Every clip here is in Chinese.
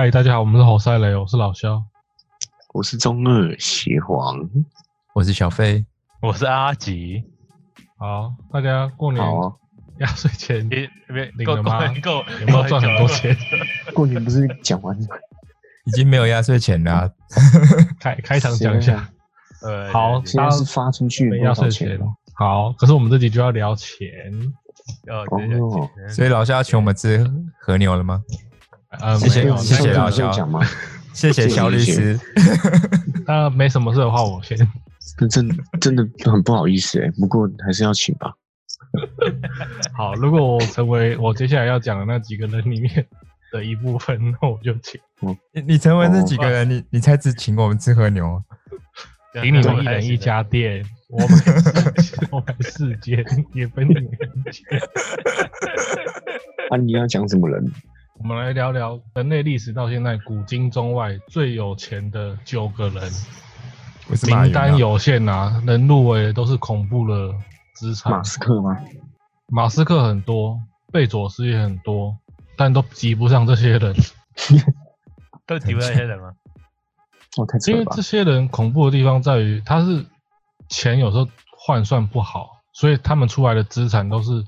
嗨，大家好，我们是好赛雷，我是老肖。我是中二邪皇，我是小飞，我是阿吉。好，大家过年好啊，压岁钱别别够够领了吗？够，有没有赚很多钱？过年不是讲完了？已经没有压岁钱了啊、开开场讲一下，呃，好现在是发出去没多少压岁钱。好，可是我们这集就要聊钱，哦，对对哦对所以老肖要请我们吃和牛了吗？呃，谢谢谢谢老肖？谢谢肖律师。那没什么事的话，我先。这真真的很不好意思哎，不过还是要请吧。好，如果我成为我接下来要讲的那几个人里面的一部分，那我就请你你成为那几个人，你你才只请我们吃和牛请你们一人一家店，我们我们世间，也分你们一间。啊，你要讲什么人？我们来聊聊人类历史到现在古今中外最有钱的九个人，名单有限啊，能入围的都是恐怖的资产。马斯克吗？马斯克很多，贝佐斯也很多，但都及不上这些人，都提不上这些人吗？因为这！些人恐怖的地方在于，他是钱有时候换算不好，所以他们出来的资产都是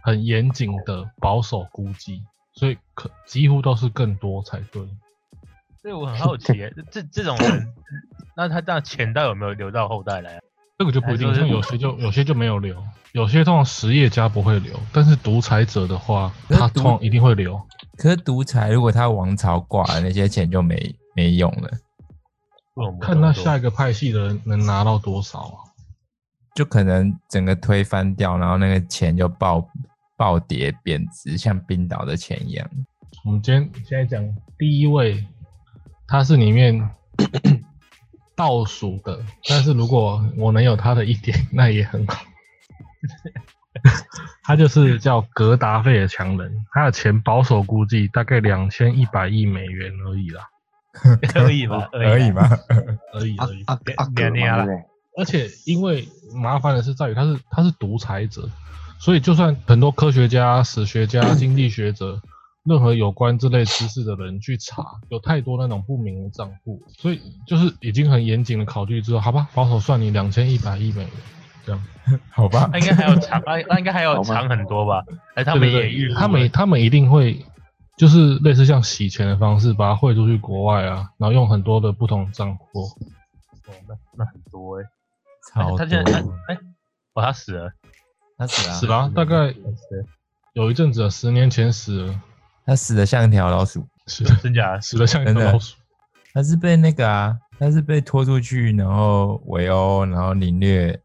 很严谨的保守估计，所以可几乎都是更多才对。所以我很好奇耶，这这种人，那他这样钱到底有没有留到后代来啊？这个就不一定，像有些就有些就没有留，有些通常实业家不会留，但是独裁者的话，他通常一定会留。可是独裁，如果他王朝挂了，那些钱就没没用了，看那这么下一个派系的人能拿到多少啊？就可能整个推翻掉，然后那个钱就暴暴跌贬值，像冰岛的钱一样。我们今天现在讲第一位，他是里面 倒数的，但是如果我能有他的一点，那也很好。他就是叫格达费的强人，他的钱保守估计大概两千一百亿美元而已啦，多而已吧，而已吧。吗？阿而已而已。而且因为麻烦的是在于他是他是独裁者，所以就算很多科学家、史学家、经济学者，任何有关这类知识的人去查，有太多那种不明的账户，所以就是已经很严谨的考虑之后，好吧，保守算你两千一百亿美元这样。好吧那，应该还有长，那那应该还有好吧长很多吧？哎，他们也预估了他们他们一定会就是类似像洗钱的方式，把它汇出去国外啊，然后用很多的不同的账户。哦那那很多哎。超他现在哎，哦，他死了，他死了啊，死了啊、大概，有一阵子了，十年前死了，他死的像一条老鼠。死了 真假？死的像一条老鼠。他是被那个啊，他是被拖出去，然后围殴，然后凌虐，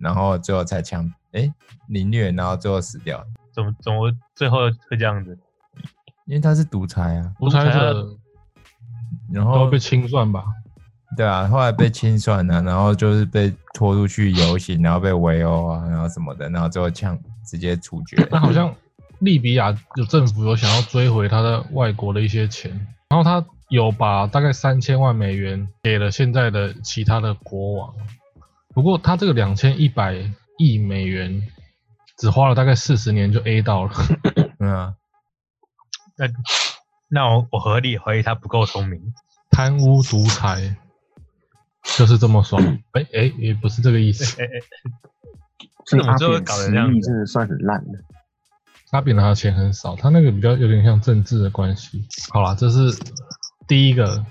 然后最后才枪，哎，凌虐，然后最后死掉，怎么怎么最后会这样子？因为他是独裁啊，独裁者然后被清算吧？对啊，后来被清算了、然后就是被拖出去游行，然后被围殴啊，然后什么的，然后最后枪直接处决。那好像利比亚有政府有想要追回他的外国的一些钱，然后他有把大概三千万美元给了现在的其他的国王。不过他这个两千一百亿美元只花了大概四十年就 A 到了，嗯啊，那那我我合理怀疑他不够聪明。贪污独裁就是这么爽。哎哎、也不是这个意思。哎哎，所以阿扁实搞成这样子力真的算很烂的。他比拿的钱很少，他那个比较有点像政治的关系。好啦，这是第一个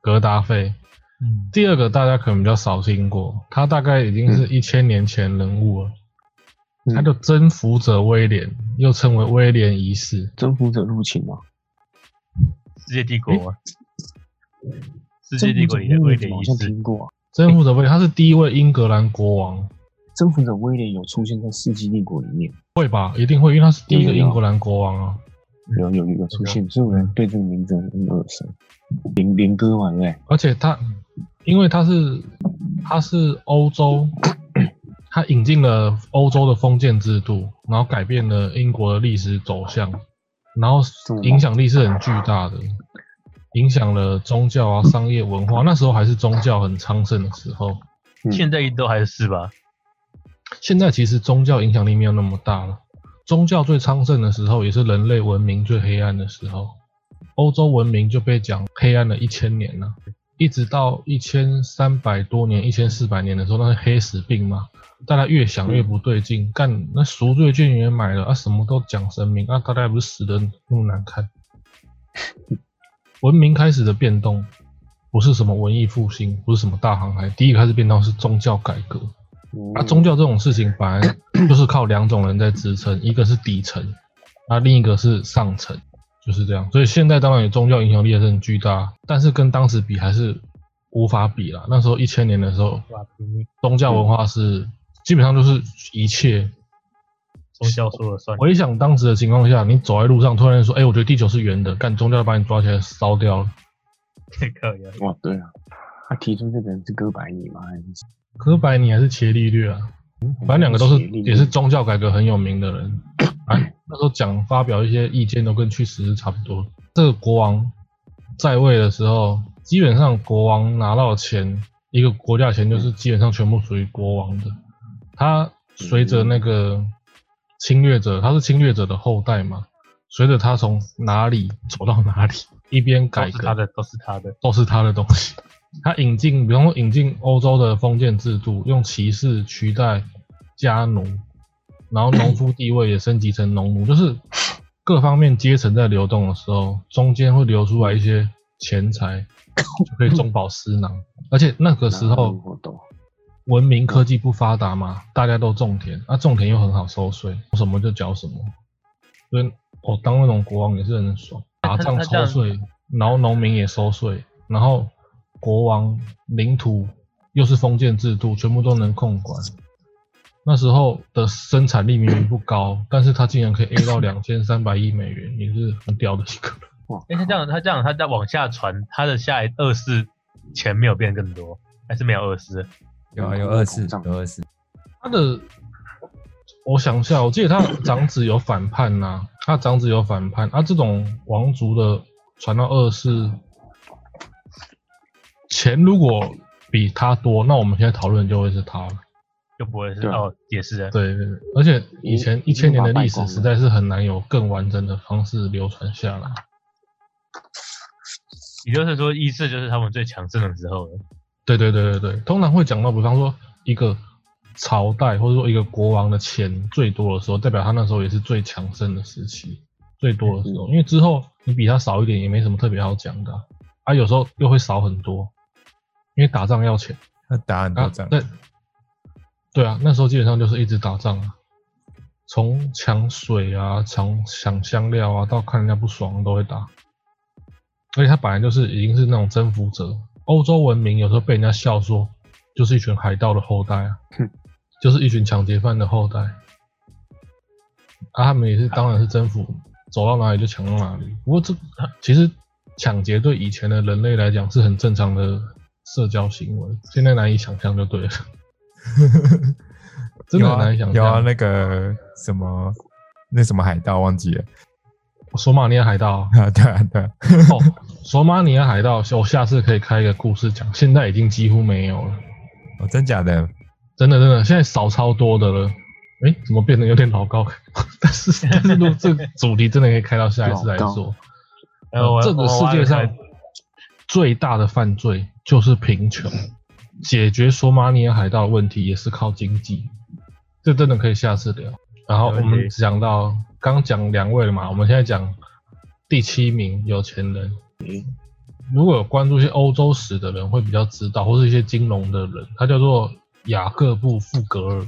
格达费。嗯，第二个大家可能比较少听过，他大概已经是一千年前人物了。嗯他的征服者威廉，又称为威廉一世。征服者入侵嘛，世界帝国吗？世界帝国里的威廉好像，听过啊。征服者威廉，他是第一位英格兰国王，征服者威廉有出现在世纪帝国里面，会吧？一定会，因为他是第一个有有有英格兰国王啊。有有有出现，所以我对这个名字很耳熟。林林哥嘛，对不对？而且他，因为他是他是欧洲，他引进了欧洲的封建制度，然后改变了英国的历史走向，然后影响力是很巨大的，影响了宗教啊、商业文化。那时候还是宗教很昌盛的时候，嗯现在都还是吧？现在其实宗教影响力没有那么大了。宗教最昌盛的时候，也是人类文明最黑暗的时候。欧洲文明就被讲黑暗了一千年了，一直到一千三百多年、一千四百年的时候，那是黑死病嘛。大家越想越不对劲，干那赎罪券也买了啊，什么都讲神明啊，大家不是死的那么难看。文明开始的变动，不是什么文艺复兴，不是什么大航海，第一个开始变动是宗教改革。啊，宗教这种事情本来 就是靠两种人在支撑，一个是底层，啊，另一个是上层，就是这样。所以现在当然有宗教影响力也是很巨大，但是跟当时比还是无法比了。那时候一千年的时候，宗教文化是基本上就是一切宗教说了算。回想当时的情况下，你走在路上，突然说：“哎，我觉得地球是圆的。”干宗教把你抓起来烧掉了。这个呀，哇，对啊，他提出这个人是哥白尼吗？还是？哥白尼还是伽利略啊？反正两个都是也是宗教改革很有名的人。哎，那时候讲发表一些意见都跟去死是差不多。这个国王在位的时候，基本上国王拿到钱，一个国家钱就是基本上全部属于国王的。他随着那个侵略者，他是侵略者的后代嘛，随着他从哪里走到哪里，一边改革，他的都是他的，都是他的东西。他引进，比方说引进欧洲的封建制度，用骑士取代家奴，然后农夫地位也升级成农奴，就是各方面阶层在流动的时候，中间会流出来一些钱财，就可以中饱私囊。而且那个时候文明科技不发达嘛，大家都种田，那种田又很好收税，什么就缴什么。所以我当那种国王也是很爽，打仗抽税，然后农民也收税，然后。国王领土又是封建制度，全部都能控管。那时候的生产力明明不高，但是他竟然可以 A 到两千三百亿美元，也是很屌的一个。哇！哎，他这样，他这样，他在往下传，他的下一二世钱没有变更多，还是没有二世？有啊，有二世，有二世。他的，我想一下，我记得他长子有反叛呐，他长子有反叛啊。这种王族的传到二世。钱如果比他多，那我们现在讨论就会是他了，就不会是哦，也是对对，而且以前一千年的历史实在是很难有更完整的方式流传下来。也就是说，一世就是他们最强盛的时候了。对对对对对，通常会讲到，比方说一个朝代或者说一个国王的钱最多的时候，代表他那时候也是最强盛的时期，最多的时候。因为之后你比他少一点，也没什么特别好讲的。啊，有时候又会少很多。因为打仗要钱，他打很多仗。对，对啊，那时候基本上就是一直打仗啊，从抢水啊、抢抢香料啊，到看人家不爽都会打。而且他本来就是已经是那种征服者，欧洲文明有时候被人家笑说，就是一群海盗的后代啊，就是一群抢劫犯的后代。啊，他们也是，当然是征服，走到哪里就抢到哪里。不过这其实抢劫对以前的人类来讲是很正常的。社交行为现在难以想象就对了，真的很难以想象。有啊，那个什么，那什么海盗忘记了，索马尼亚海盗啊，对啊对。哦，索马里亚海盗，我下次可以开一个故事讲，现在已经几乎没有了。哦，真假的？真的真的，现在少超多的了。哎，怎么变得有点老高？但 是但是，这个主题真的可以开到下一次来做。这个世界上最大的犯罪。就是贫穷，解决索马里亚海盗的问题也是靠经济，这真的可以下次聊。然后我们讲到刚讲两位了嘛，我们现在讲第七名有钱人。如果有关注一些欧洲史的人会比较知道，或是一些金融的人，他叫做雅各布·富格尔。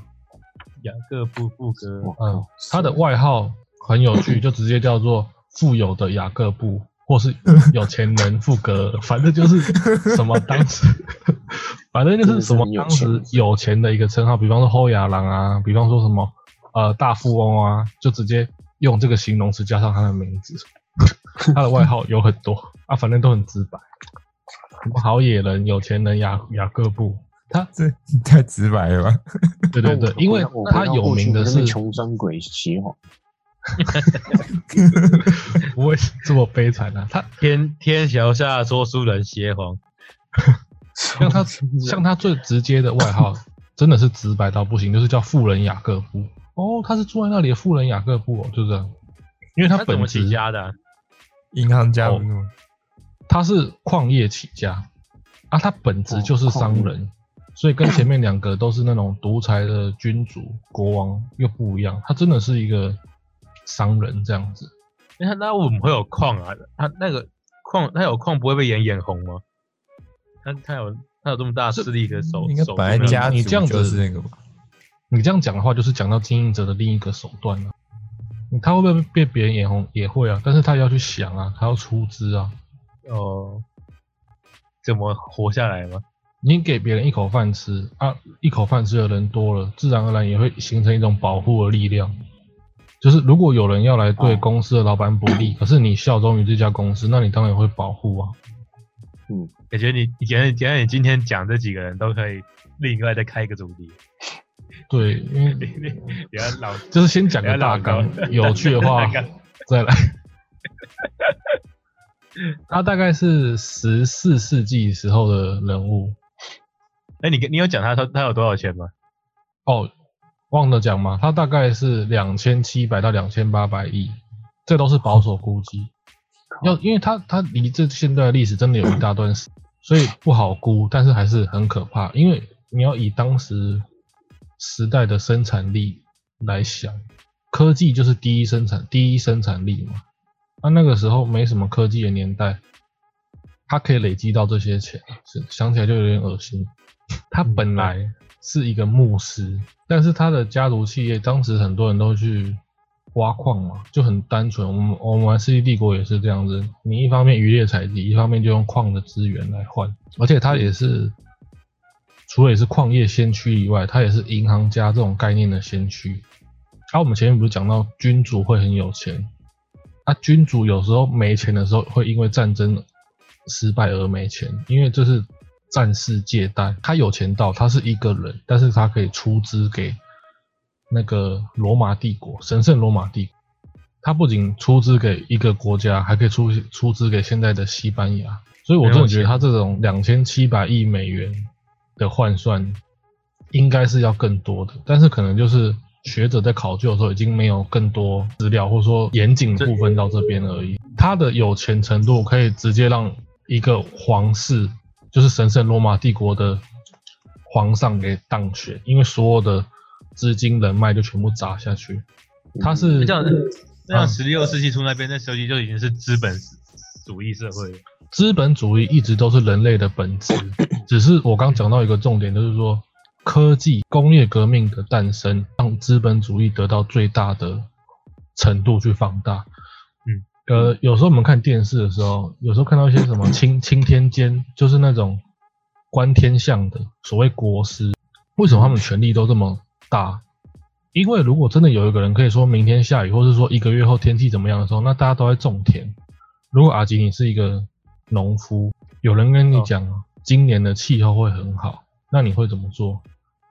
雅各布·富格尔，嗯，他的外号很有趣，就直接叫做富有的雅各布。或是有钱人富格尔，反正就是什么当时，反正就是什么当时有钱的一个称号，比方说后亚郎啊，比方说什么呃大富翁啊，就直接用这个形容词加上他的名字。他的外号有很多啊，反正都很直白，什么好野人、有钱人雅雅各布，他这太直白了吧？对对对，因为他有名的是穷酸鬼邪皇。不会这么悲惨啊！他天天桥下说书人邪皇，像他像他最直接的外号，真的是直白到不行，就是叫富人雅各布。哦，他是住在那里的富人雅各布哦，就是这样。因为他本起家的，银行家哦不是吗？他是矿业起家啊，他本质就是商人，所以跟前面两个都是那种独裁的君主国王又不一样，他真的是一个商人这样子。那那我们会有矿啊？他那个矿，他有矿不会被眼眼红吗？他他有他有这么大势力的手，应该手没有本来家你这样子是那个吧？你这样讲的话，就是讲到经营者的另一个手段了、他会不会被别人眼红？也会啊，但是他要去想啊，他要出资啊。哦，怎么活下来吗？你给别人一口饭吃啊，一口饭吃的人多了，自然而然也会形成一种保护的力量。就是如果有人要来对哦公司的老板不利，可是你效忠于这家公司，那你当然会保护啊。嗯，感觉你感觉感觉得你今天讲这几个人都可以另外再开一个主题，对，因为 你要老 就是先讲个大纲有趣的话 再来。他大概是十四世纪时候的人物哎，你你有讲他他他有多少钱吗？哦，忘了讲嘛，他大概是两千七百到两千八百亿，这都是保守估计。要因为他他离这现代的历史真的有一大段时，所以不好估，但是还是很可怕。因为你要以当时时代的生产力来想，科技就是第一生产第一生产力嘛。那那个时候没什么科技的年代，他可以累积到这些钱，是想起来就有点恶心。他本来是一个牧师，但是他的家族企业当时很多人都去挖矿嘛，就很单纯。我们我们玩《世纪帝国》也是这样子，你一方面渔猎采集，一方面就用矿的资源来换，而且他也是除了也是矿业先驱以外，他也是银行家这种概念的先驱。啊，我们前面不是讲到君主会很有钱，啊，君主有时候没钱的时候会因为战争失败而没钱，因为这是战事借贷，他有钱到他是一个人，但是他可以出资给那个罗马帝国，神圣罗马帝国。他不仅出资给一个国家，还可以出出资给现在的西班牙。所以我真的觉得他这种两千七百亿美元的换算，应该是要更多的，但是可能就是学者在考究的时候已经没有更多资料，或者说严谨的部分到这边而已。他的有钱程度可以直接让一个皇室，就是神圣罗马帝国的皇上给当选，因为所有的资金人脉就全部砸下去。他是这样那啊样十六世纪初那边那时候就已经是资本主义社会了。资本主义一直都是人类的本质，只是我刚讲到一个重点，就是说科技工业革命的诞生，让资本主义得到最大的程度去放大。嗯，呃，有时候我们看电视的时候，有时候看到一些什么青青天监，就是那种观天象的所谓国师，为什么他们权力都这么大？因为如果真的有一个人可以说明天下雨，或是说一个月后天气怎么样的时候，那大家都在种田。如果阿吉你是一个农夫，有人跟你哦讲今年的气候会很好，那你会怎么做？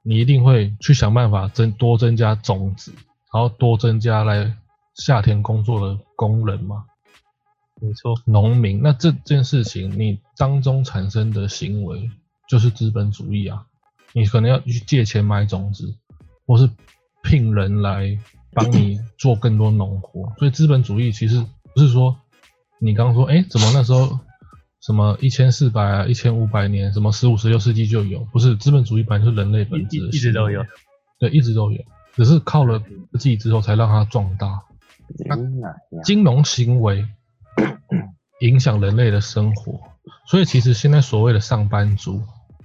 你一定会去想办法增多增加种子，然后多增加来夏天工作的工人嘛，没错，农民。那这件事情你当中产生的行为就是资本主义啊，你可能要去借钱买种子，或是聘人来帮你 做更多农活。所以资本主义其实不是说你刚刚说，哎、怎么那时候什么一千四百啊、一千五百年，什么十五、十六世纪就有？不是，资本主义本来就是人类本质一一直都有对，一直都有，只是靠了科技之后才让它壮大。金融行为 影响人类的生活，所以其实现在所谓的上班族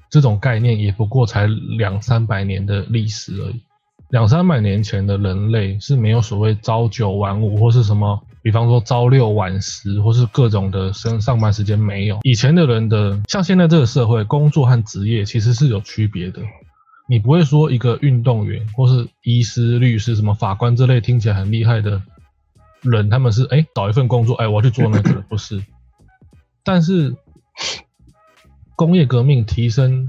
这种概念，也不过才两三百年的历史而已。两三百年前的人类是没有所谓朝九晚五或是什么，比方说朝六晚十，或是各种的上上班时间没有。以前的人的，像现在这个社会，工作和职业其实是有区别的。你不会说一个运动员或是医师、律师、什么法官这类听起来很厉害的人，他们是哎、找一份工作，哎、我要去做那个，不是。但是工业革命提升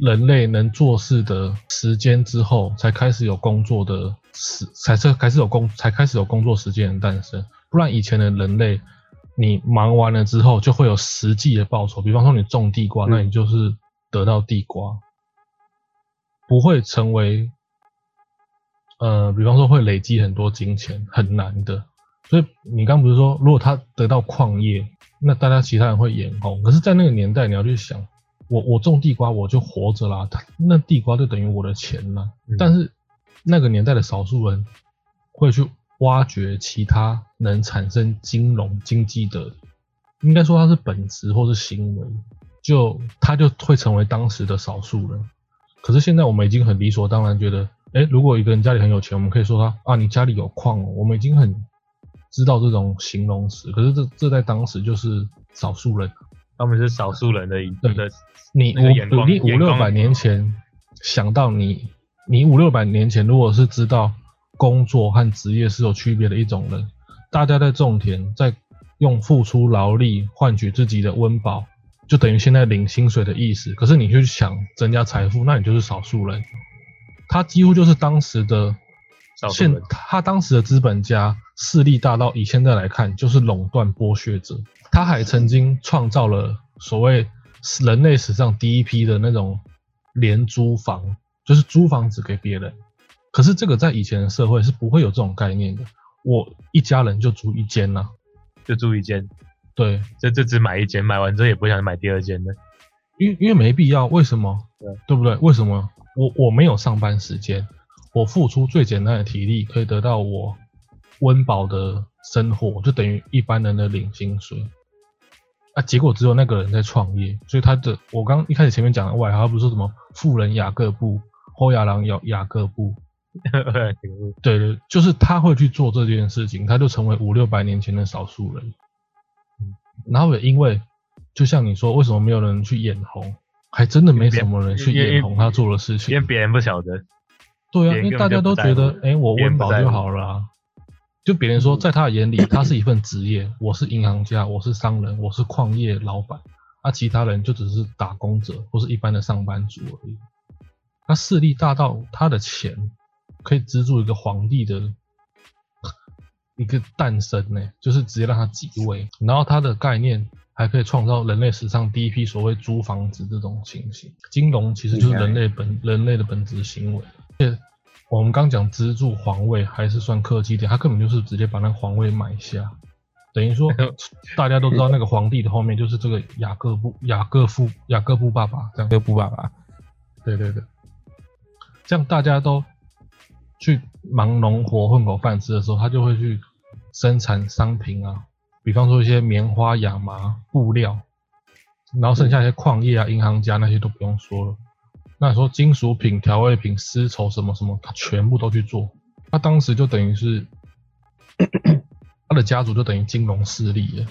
人类能做事的时间之后，才开始有工作的时，才是开始有工，才开始有工作时间的诞生。不然以前的人类，你忙完了之后就会有实际的报酬，比方说你种地瓜，那你就是得到地瓜，不会成为呃，比方说会累积很多金钱，很难的。所以你刚不是说，如果他得到矿业，那大家其他人会眼红。可是，在那个年代，你要去想，我我种地瓜我就活着啦，他那地瓜就等于我的钱啦。嗯但是那个年代的少数人会去挖掘其他能产生金融经济的，应该说它是本质或是行为，就他就会成为当时的少数人。可是现在我们已经很理所当然觉得，哎，如果一个人家里很有钱，我们可以说他啊，你家里有矿哦，我们已经很知道这种形容词。可是这这在当时就是少数人，他们是少数人的一对的，你五你五六百年前想到你，你五六百年前如果是知道工作和职业是有区别的一种人，大家在种田，在用付出劳力换取自己的温饱，就等于现在领薪水的意思。可是你去想增加财富，那你就是少数人。他几乎就是当时的现他当时的资本家势力大到以现在来看就是垄断剥削者。他还曾经创造了所谓人类史上第一批的那种廉租房，就是租房子给别人。可是这个在以前的社会是不会有这种概念的。我一家人就租一间呐、就租一间，对，这这只买一间，买完之后也不想买第二间的。因为因为没必要，为什么？对对不对？为什么？我我没有上班时间，我付出最简单的体力，可以得到我温饱的生活，就等于一般人的领薪水。啊，结果只有那个人在创业，所以他的我刚一开始前面讲的外号，他不是说什么富人雅各布、后亚郎雅雅各布，对 对，就是他会去做这件事情，他就成为五六百年前的少数人。然后也因为，就像你说，为什么没有人去眼红？还真的没什么人去眼红他做的事情因为情。别人不晓得，对啊，因为大家都觉得，哎、我温饱就好了啊。就别人说，在他的眼里，他是一份职业，我是银行家，我是商人，我是矿业老板，啊，其他人就只是打工者或是一般的上班族而已。他势力大到他的钱可以资助一个皇帝的一个诞生呢，就是直接让他即位，然后他的概念还可以创造人类史上第一批所谓租房子这种情形。金融其实就是人类本人类的本质行为，而且我们刚讲资助皇位还是算客气一点，他根本就是直接把那个皇位买下，等于说大家都知道那个皇帝的后面就是这个雅各布雅各夫雅各布爸爸这样。哥布爸爸，对对对，这样大家都去忙农活混口饭吃的时候，他就会去生产商品啊，比方说一些棉花、亚麻、布料，然后剩下一些矿业啊、银行家那些都不用说了。那你说金属品、调味品、丝绸什么什么，他全部都去做。他当时就等于是他的家族就等于金融势力了。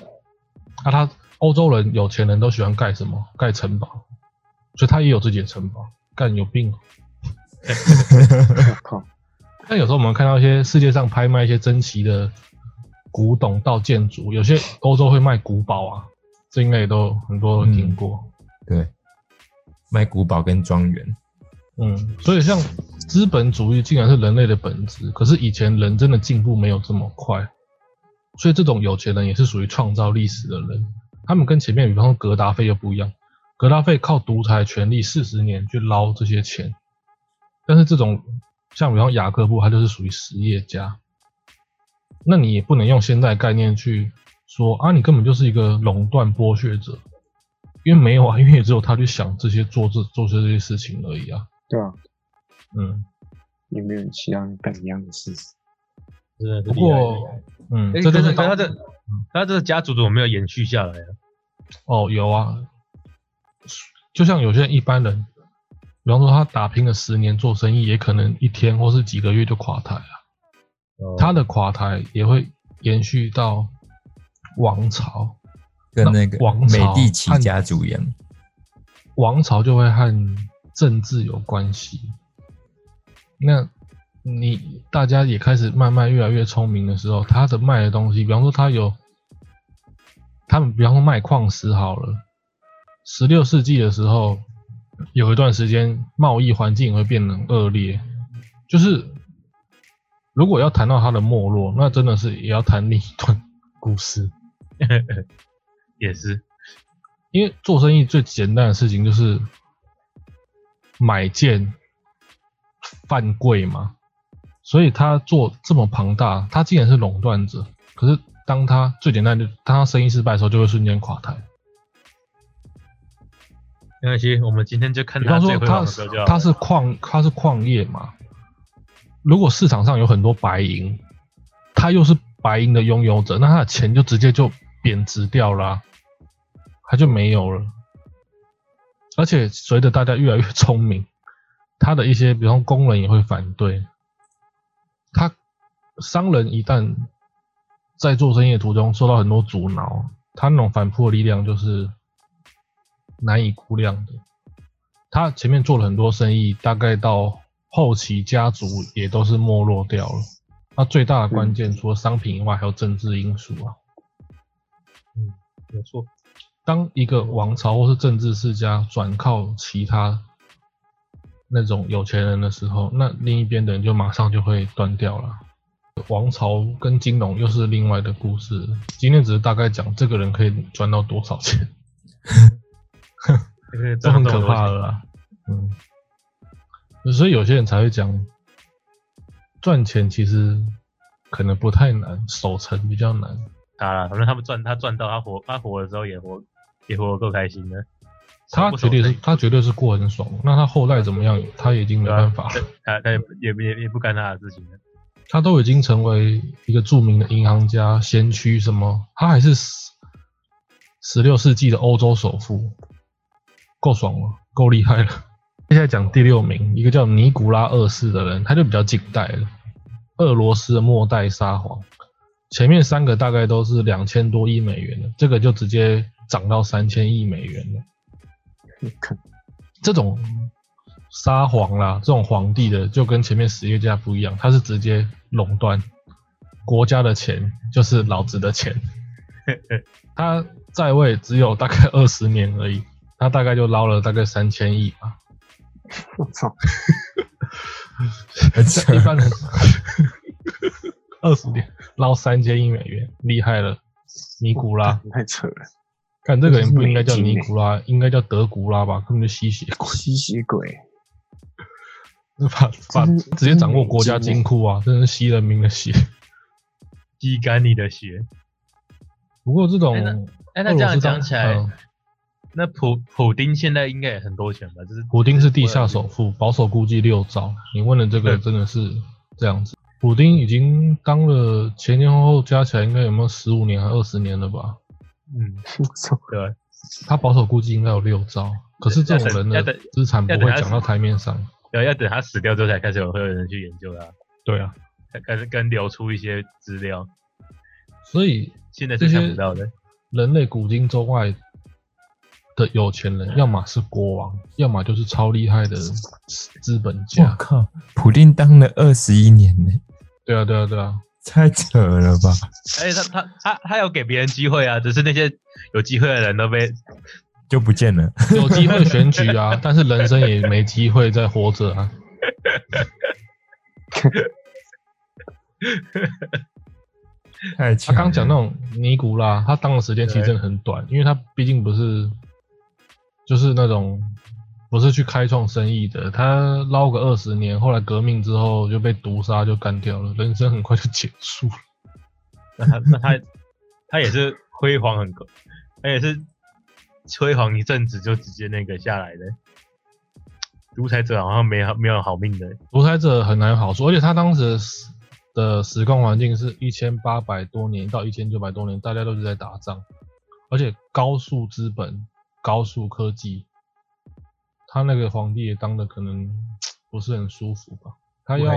那他欧洲人有钱人都喜欢盖什么？盖城堡，所以他也有自己的城堡。干有病！我 靠，但有时候我们看到一些世界上拍卖一些珍奇的古董到建筑，有些欧洲会卖古堡啊，这应该也都很多人听过。对，卖古堡跟庄园，嗯，所以像资本主义竟然是人类的本质，可是以前人真的进步没有这么快，所以这种有钱人也是属于创造历史的人。他们跟前面比方说格达费又不一样，格达费靠独裁权力四十年去捞这些钱，但是这种像比方雅各布，他就是属于实业家。那你也不能用现在概念去说啊，你根本就是一个垄断剥削者，因为没有啊，因为也只有他去想这些做这做这些事情而已啊。对啊，嗯，有没有人其他人干一样的事不过，嗯，哎这就是他的他这个家族怎么没有延续下来啊？哦，有啊，就像有些人一般人，比方说他打拼了十年做生意，也可能一天或是几个月就垮台了。哦他的垮台也会延续到王朝，跟那个那王美朝第奇和家族一样。王朝就会和政治有关系。那你大家也开始慢慢越来越聪明的时候，他的卖的东西，比方说他有，他们比方说卖矿石好了，十六世纪的时候，有一段时间贸易环境会变得恶劣，就是如果要谈到它的没落，那真的是也要谈另一段故事。也是，因为做生意最简单的事情就是买贱犯贵嘛，所以他做这么庞大，他既然是垄断者，可是当他最简单的，当他生意失败的时候，就会瞬间垮台。没关系，我们今天就看他比方说最辉煌他的时候就好了。他是矿他是矿业嘛，如果市场上有很多白银，他又是白银的拥有者，那他的钱就直接就贬值掉了啊、他就没有了。而且随着大家越来越聪明，他的一些，比方工人也会反对。他商人一旦在做生意的途中受到很多阻挠，他那种反扑的力量就是难以估量的。他前面做了很多生意，大概到后期家族也都是没落掉了。那最大的关键，除了商品以外，还有政治因素啊。嗯没错，当一个王朝或是政治世家转靠其他那种有钱人的时候，那另一边的人就马上就会断掉了。王朝跟金融又是另外的故事。今天只是大概讲这个人可以赚到多少钱，这 个这很可怕的啦。嗯，所以有些人才会讲，赚钱其实可能不太难，守成比较难。他啦，反正他们赚，他赚到他活，他活的时候也活，也活得够开心的。他绝对是，他绝对是过很爽。那他后代怎么样，他已经没办法了。他他也也不也也不干他的事情了。他都已经成为一个著名的银行家、先驱，什么？他还是十十六世纪的欧洲首富，够爽了，够厉害了。接下来讲第六名，一个叫尼古拉二世的人，他就比较近代了，俄罗斯的末代沙皇。前面三个大概都是两千多亿美元的，这个就直接涨到三千亿美元了。看这种沙皇啦，这种皇帝的，就跟前面实业家不一样，他是直接垄断国家的钱，就是老子的钱。他在位只有大概二十年而已，他大概就捞了大概三千亿吧。我操，一般人二十年捞三千亿美元，厉害了，尼古拉。太扯了，看这个人不应该叫尼古拉，应该叫德古拉吧？根本就吸血鬼。吸血鬼，把把直接掌握国家金金库啊，真是吸人民的血。吸干你的血。不过这种哎那这样讲起来，嗯那普普丁现在应该也很多钱吧？就是普丁是地下首富，保守估计六兆。你问的这个真的是这样子。普丁已经当了前前后后加起来应该有没有十五年还二十年了吧？嗯，我操，对，他保守估计应该有六兆。可是这种人的资产不会讲到台面上。对，要等他死掉之后才开始有会有人去研究他，对啊，才开始跟流出一些资料，所以现在是想不到的。人类古今中外的有钱人，要么是国王，要么就是超厉害的资本家我家。靠，普丁当了二十一年呢，对啊，对啊，对啊。太扯了吧？而且他他他他有给别人机会啊，只是那些有机会的人都被就不见了。有机会选举啊，但是人生也没机会再活着啊。太强了。他刚讲那种尼古拉，他当的时间其实真的很短，因为他毕竟不是就是那种不是去开创生意的，他捞个二十年，后来革命之后就被毒杀就干掉了，人生很快就结束了。那他那他他也是辉煌很够，他也是辉煌一阵子就直接那个下来的。独裁者好像没有没有好命的，独裁者很难有好处，而且他当时的时空环境是一千八百多年到一千九百多年，大家都是在打仗，而且高速资本、高速科技，他那个皇帝也当的可能不是很舒服吧？他要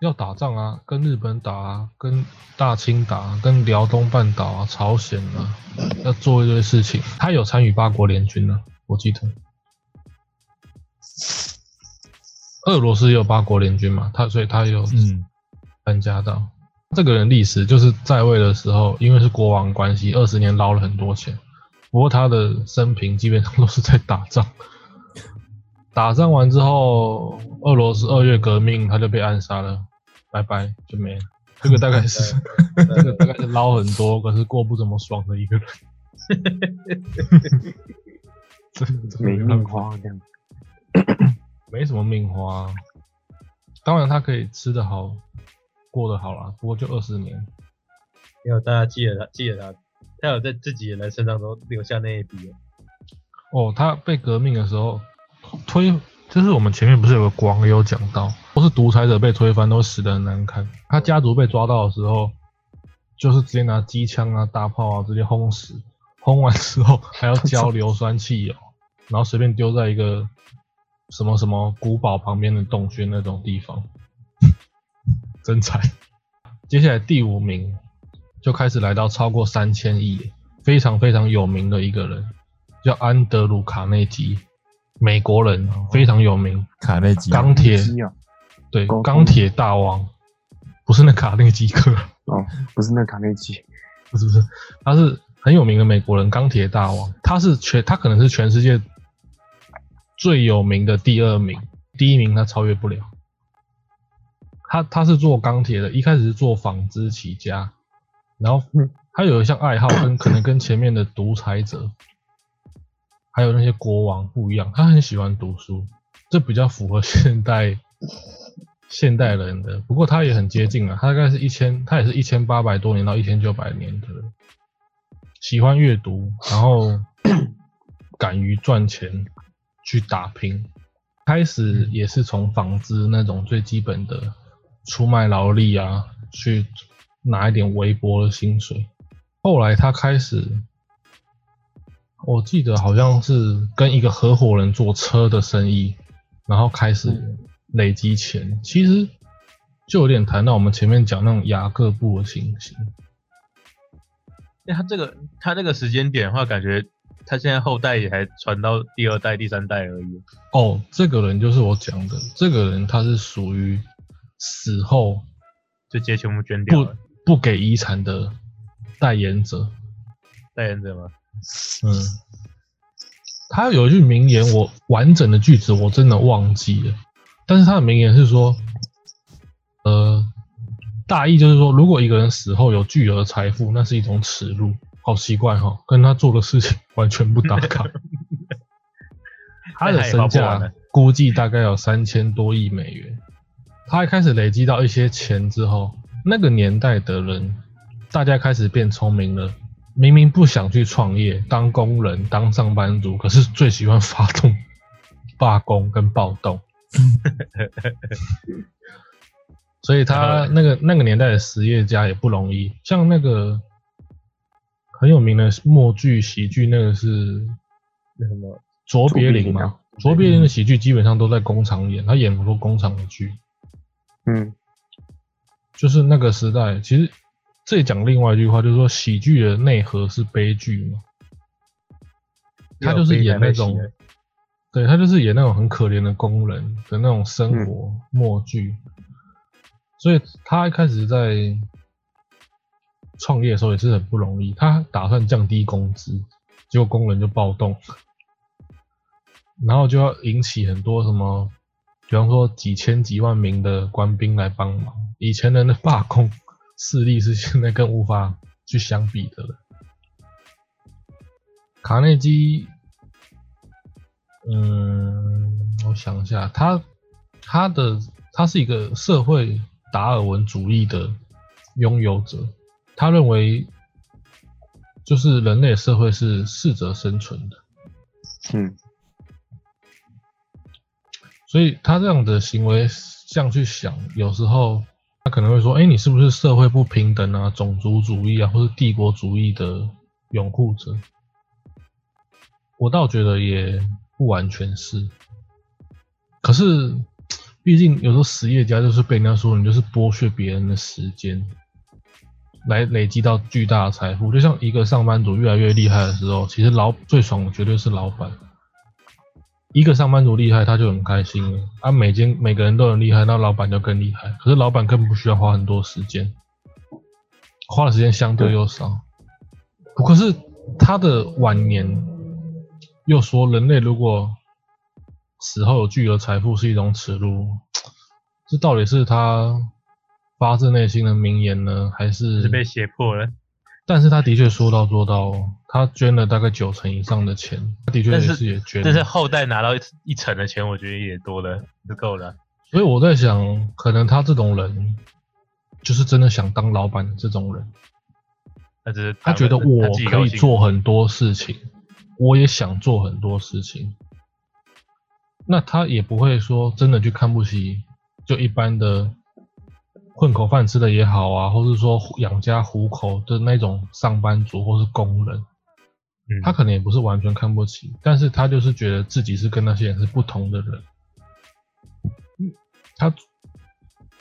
要打仗啊，跟日本打啊，跟大清打啊，跟辽东半岛啊、朝鲜啊，要做一堆事情。他有参与八国联军呢、我记得。俄罗斯也有八国联军嘛，他所以他有嗯，参加到。这个人历史就是在位的时候，因为是国王关系，二十年捞了很多钱。不过他的生平基本上都是在打仗。打仗完之后，俄罗斯二月革命，他就被暗杀了，拜拜就没了。这个大概是 这个大概是捞很多，可是过不怎么爽的一个人。这这没命花这样，没什么命花。当然，他可以吃得好，过得好啦，不过就二十年。没有大家记得他，记得他，他有在自己的人生当中留下那一笔哦。哦，他被革命的时候推，就是我们前面不是有个广也有讲到，都是独裁者被推翻都死的很难看。他家族被抓到的时候，就是直接拿机枪啊、大炮啊直接轰死，轰完之后还要浇 硫酸汽油，然后随便丢在一个什么什么古堡旁边的洞穴那种地方，真惨。接下来第五名就开始来到超过三千亿，非常非常有名的一个人，叫安德鲁卡内基，美国人，非常有名，卡内基钢铁对钢铁大王，不是那卡内基克，哦，不是那卡内基，不 是不是，他是很有名的美国人，钢铁大王，他是全他可能是全世界最有名的第二名，第一名他超越不了。他他是做钢铁的，一开始是做纺织起家，然后他有一项爱好跟可能跟前面的独裁者，还有那些国王不一样，他很喜欢读书，这比较符合现代现代人的。不过他也很接近啊，他大概是一千，他也是一千八百多年到一千九百年的，喜欢阅读，然后 敢于赚钱去打拼。开始也是从纺织那种最基本的出卖劳力啊，去拿一点微薄的薪水。后来他开始，我记得好像是跟一个合伙人做车的生意，然后开始累积钱。其实就有点谈到我们前面讲那种雅各布的情形。那他这个他这个时间点的话，感觉他现在后代也还传到第二代、第三代而已。哦，这个人就是我讲的，这个人他是属于死后就直接全部捐掉了。不给遗产的代言者。代言者吗？嗯，他有一句名言，我完整的句子我真的忘记了，但是他的名言是说，呃，大意就是说，如果一个人死后有巨额财富，那是一种耻辱。好奇怪哈、跟他做的事情完全不搭嘎。他的身价估计大概有三千多亿美元。他一开始累积到一些钱之后，那个年代的人，大家开始变聪明了。明明不想去创业，当工人、当上班族，可是最喜欢发动罢工跟暴动。所以他那个那个年代的实业家也不容易，像那个很有名的默剧喜剧，那个是那什么？卓别林嘛卓别林的喜剧基本上都在工厂演，他演很多工厂的剧。嗯，就是那个时代，其实这也讲另外一句话，就是说喜剧的内核是悲剧嘛。他就是演那种对他就是演那种很可怜的工人的那种生活默剧，所以他一开始在创业的时候也是很不容易，他打算降低工资，结果工人就暴动，然后就要引起很多什么，比方说几千几万名的官兵来帮忙，以前人的罢工势力是现在更无法去相比的了。卡内基，嗯，我想一下，他他的他是一个社会达尔文主义的拥有者，他认为就是人类社会是适者生存的，嗯，所以他这样的行为这样去想，有时候他可能会说，哎、你是不是社会不平等啊、种族主义啊，或是帝国主义的拥护者？我倒觉得也不完全是，可是毕竟有时候实业家就是被人家说你就是剥削别人的时间，来累积到巨大的财富。就像一个上班族越来越厉害的时候，其实老最爽的绝对是老板。一个上班族厉害，他就很开心了啊！每间每个人都很厉害，那老板就更厉害。可是老板更不需要花很多时间，花的时间相对又少。不过是他的晚年又说，人类如果死后有巨额财富是一种耻辱，这到底是他发自内心的名言呢，还是是被胁迫了。但是他的确说到做到哦，他捐了大概九成以上的钱，他的确也是是也捐了。但是后代拿到一一成的钱，我觉得也多了，就够了。所以我在想，可能他这种人就是真的想当老板的这种人。他只是他觉得我可以做很多事情，我也想做很多事情。那他也不会说真的去看不起，就一般的混口饭吃的也好啊，或是说养家糊口的那种上班族或是工人，嗯，他可能也不是完全看不起，但是他就是觉得自己是跟那些人是不同的人。嗯他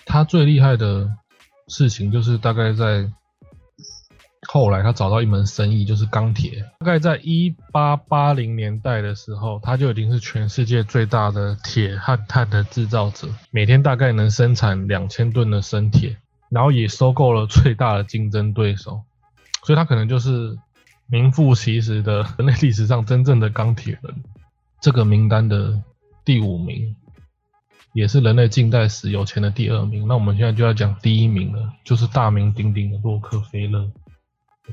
他最厉害的事情就是大概在后来他找到一门生意，就是钢铁。大概在一八八零年代的时候，他就已经是全世界最大的铁和碳的制造者，每天大概能生产两千吨的生铁，然后也收购了最大的竞争对手，所以他可能就是名副其实的人类历史上真正的钢铁人。这个名单的第五名，也是人类近代史有钱的第二名。那我们现在就要讲第一名了，就是大名鼎鼎的洛克菲勒。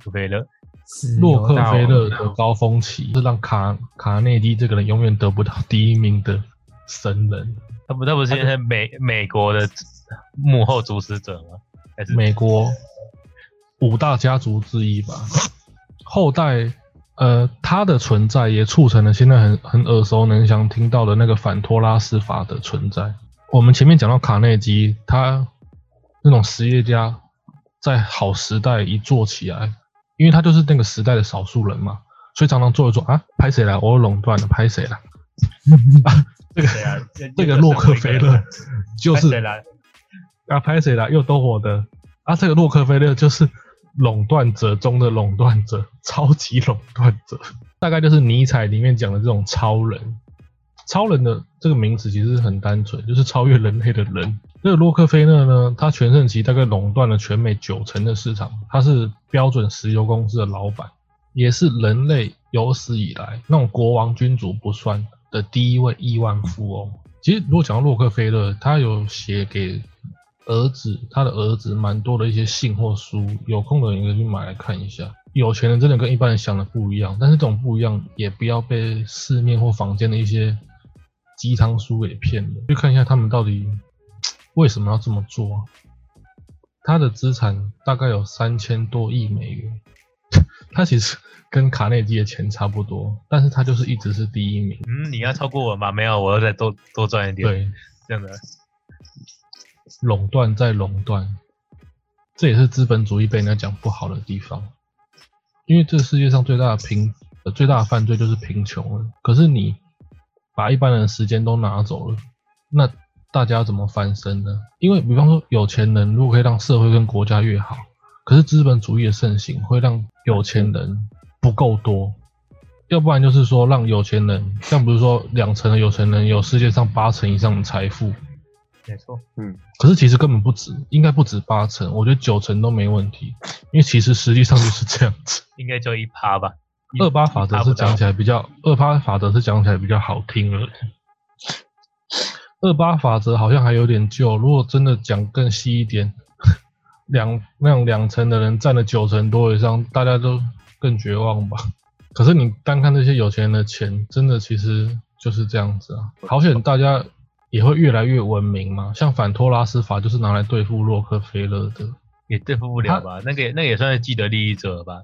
就飞了。是洛克菲勒的高峰期是让卡卡内基这个人永远得不到第一名的神人。他不，他不是现在美美国的幕后主使者吗？还是美国五大家族之一吧。后代，呃，他的存在也促成了现在很很耳熟能详听到的那个反托拉斯法的存在。我们前面讲到卡内基，他那种实业家，在好时代一做起来，因为他就是那个时代的少数人嘛，所以常常做一做啊，拍谁来？我垄断了，拍谁来？这个对啊，这 个洛克菲勒就是谁来？啊，拍谁啦？又都我的啊！这个洛克菲勒就是垄断者中的垄断者，超级垄断者，大概就是尼采里面讲的这种超人。超人的这个名词其实很单纯，就是超越人类的人。这个洛克菲勒呢，他全盛期大概垄断了全美九成的市场，他是标准石油公司的老板，也是人类有史以来那种国王君主不算的第一位亿万富翁。其实如果讲到洛克菲勒，他有写给儿子，他的儿子蛮多的一些信或书，有空的人可以去买来看一下。有钱人真的跟一般人想的不一样，但是这种不一样也不要被市面或坊间的一些鸡汤书给骗了，去看一下他们到底 为什么要这么做啊、他的资产大概有三千多亿美元，他其实跟卡内基的钱差不多，但是他就是一直是第一名。嗯，你要超过我吗？没有，我要再多多赚一点。，对，这样的。垄断再垄断，这也是资本主义被人家讲不好的地方。因为这个世界上最大的贫、呃最大的犯罪就是贫穷了。可是你把一般人的时间都拿走了，那大家怎么翻身呢？因为比方说有钱人如果可以让社会跟国家越好，可是资本主义的盛行会让有钱人不够多，要不然就是说让有钱人，像比如说两成的有钱人有世界上八成以上的财富，没错，嗯可是其实根本不止，应该不止八成，我觉得九成都没问题，因为其实实际上就是这样子。应该就一趴吧。二八法则是讲起来比较，二八法则是讲起来比较好听了。二八法则好像还有点旧，如果真的讲更细一点，两那种两成的人占了九成多以上，大家都更绝望吧。可是你单看这些有钱人的钱，真的其实就是这样子啊。好险大家也会越来越文明嘛，像反托拉斯法就是拿来对付洛克菲勒的。也对付不了吧？那个也那个也算是既得利益者吧？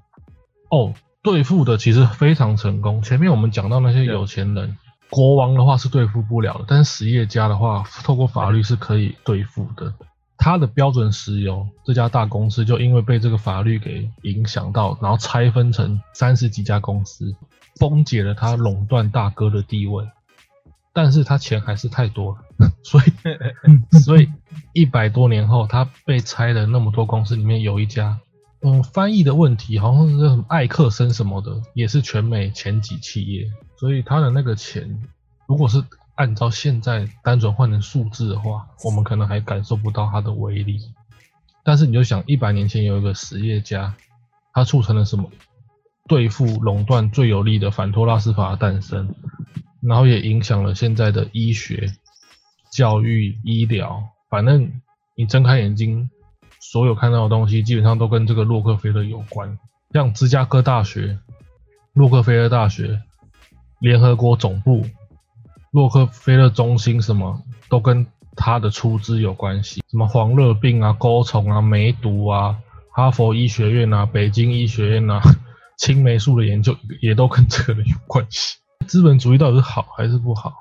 哦，对付的其实非常成功。前面我们讲到那些有钱人，国王的话是对付不了的，但是实业家的话，透过法律是可以对付的。他的标准石油这家大公司就因为被这个法律给影响到，然后拆分成三十几家公司，崩解了他垄断大哥的地位。但是他钱还是太多了，所以 所以一百多年后，他被拆的那么多公司里面有一家，嗯，翻译的问题好像是什么艾克森什么的，也是全美前几企业，所以他的那个钱，如果是按照现在单纯换成数字的话，我们可能还感受不到它的威力。但是你就想，一百年前有一个实业家，他促成了什么？对付垄断最有力的反托拉斯法的诞生，然后也影响了现在的医学、教育、医疗。反正你睁开眼睛，所有看到的东西基本上都跟这个洛克菲勒有关。像芝加哥大学、洛克菲勒大学、联合国总部、洛克菲勒中心，什么都跟他的出资有关系，什么黄热病啊、钩虫啊、梅毒啊、哈佛医学院啊、北京医学院啊、青霉素的研究也都跟这个人有关系。资本主义到底是好还是不好？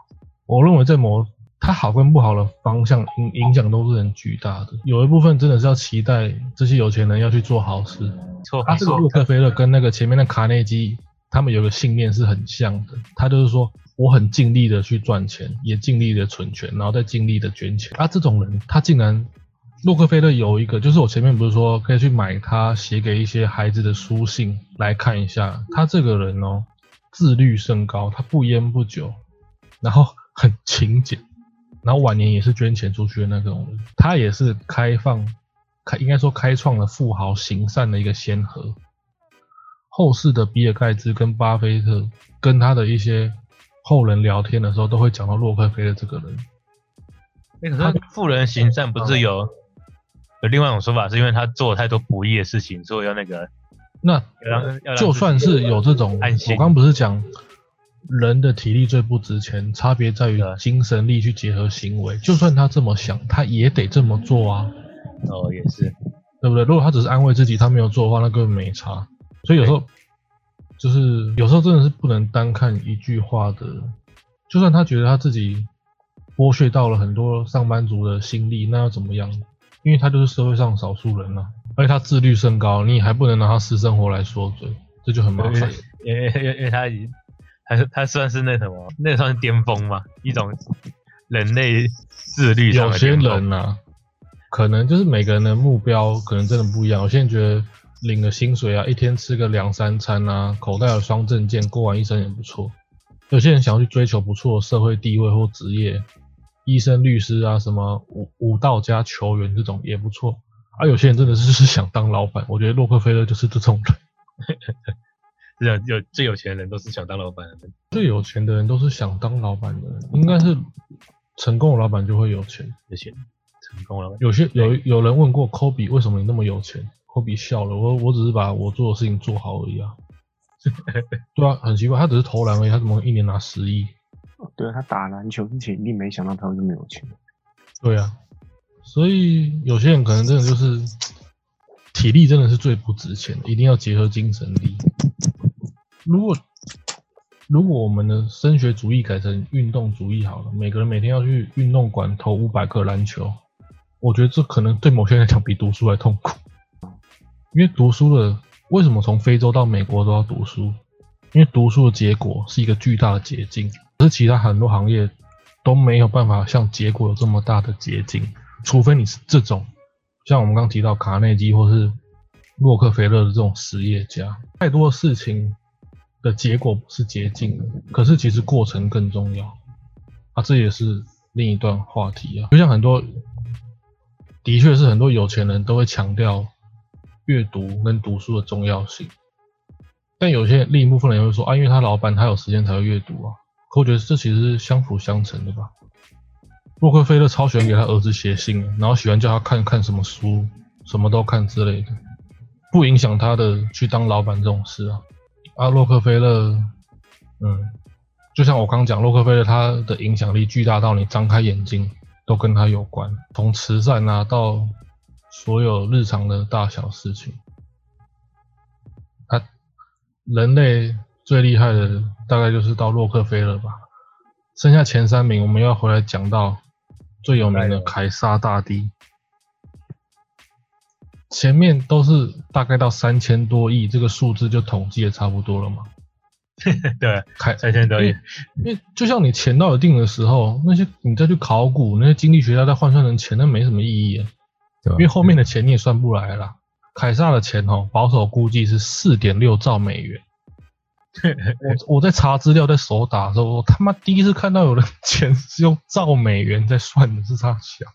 我认为在某它好跟不好的方向影影响都是很巨大的。有一部分真的是要期待这些有钱人要去做好事。错，他这个洛克菲勒跟那个前面的卡内基，他们有个信念是很像的。他就是说，我很尽力的去赚钱，也尽力的存钱，然后再尽力的捐钱。啊，这种人他竟然，洛克菲勒有一个，就是我前面不是说可以去买他写给一些孩子的书信来看一下。他这个人哦，自律甚高，他不烟不酒，然后很勤俭，然后晚年也是捐钱出去的那种人。他也是开放。开应该说开创了富豪行善的一个先河。后世的比尔盖茨跟巴菲特跟他的一些后人聊天的时候，都会讲到洛克菲勒这个人。那可是富人行善不是有有另外一种说法，是因为他做了太多不义的事情，所以要那个。那就算是有这种，我刚不是讲人的体力最不值钱，差别在于精神力去结合行为。就算他这么想，他也得这么做啊。哦，也是，对不对？如果他只是安慰自己，他没有做的话，那根本没差。所以有时候，就是有时候真的是不能单看一句话的。就算他觉得他自己剥削到了很多上班族的心力，那又怎么样？因为他就是社会上少数人啊，而且他自律甚高，你还不能拿他私生活来说嘴，这就很麻烦。因为因为因为他已经，他是他算是那什么，那算是巅峰嘛，一种人类自律上有些人啊。可能就是每个人的目标可能真的不一样。我现在觉得领个薪水啊，一天吃个两三餐啊，口袋有双证件，过完一生也不错。有些人想要去追求不错的社会地位或职业，医生、律师啊，什么武武道家、球员这种也不错。而有些人真的是是 想当老板，我觉得洛克菲勒就是这种人。这样有最有钱的人都是想当老板的。最有钱的人都是想当老板的，应该是成功的老板就会有钱，有钱。成功了。有些有有人问过科比为什么你那么有钱？科比笑了，我我只是把我做的事情做好而已啊。对啊，很奇怪，他只是投篮而已，他怎么一年拿十亿？对啊，他打篮球之前一定没想到他会这么有钱。对啊，所以有些人可能真的就是体力真的是最不值钱的，一定要结合精神力。如果如果我们的升学主义改成运动主义好了，每个人每天要去运动馆投五百个篮球，我觉得这可能对某些人来讲比读书还痛苦。因为读书的为什么从非洲到美国都要读书？因为读书的结果是一个巨大的捷径，可是其他很多行业都没有办法像结果有这么大的捷径，除非你是这种像我们刚提到卡内基或是洛克菲勒的这种实业家，太多事情。的结果不是捷径，可是其实过程更重要啊，这也是另一段话题啊。就像很多，的确是很多有钱人都会强调阅读跟读书的重要性，但有些另一部分人会说啊，因为他老板他有时间才会阅读啊。可我觉得这其实是相辅相成的吧。洛克菲勒超喜欢给他儿子写信，然后喜欢叫他看看什么书，什么都看之类的，不影响他的去当老板这种事啊。啊，洛克菲勒，嗯，就像我刚讲，洛克菲勒他的影响力巨大到你张开眼睛都跟他有关，从慈善啊到所有日常的大小事情，他人类最厉害的大概就是到洛克菲勒吧，剩下前三名我们要回来讲到最有名的凯撒大帝。前面都是大概到三千多亿，这个数字就统计的差不多了嘛。对，开三千多亿。因为就像你钱到一定的时候，那些你再去考古，那些经济学家再换算成钱，那没什么意义。对因为后面的钱你也算不来了。凯撒的钱哦，保守估计是四点六兆美元。我我在查资料，在手打的时候，我他妈第一次看到有人钱是用兆美元在算的，是这样想。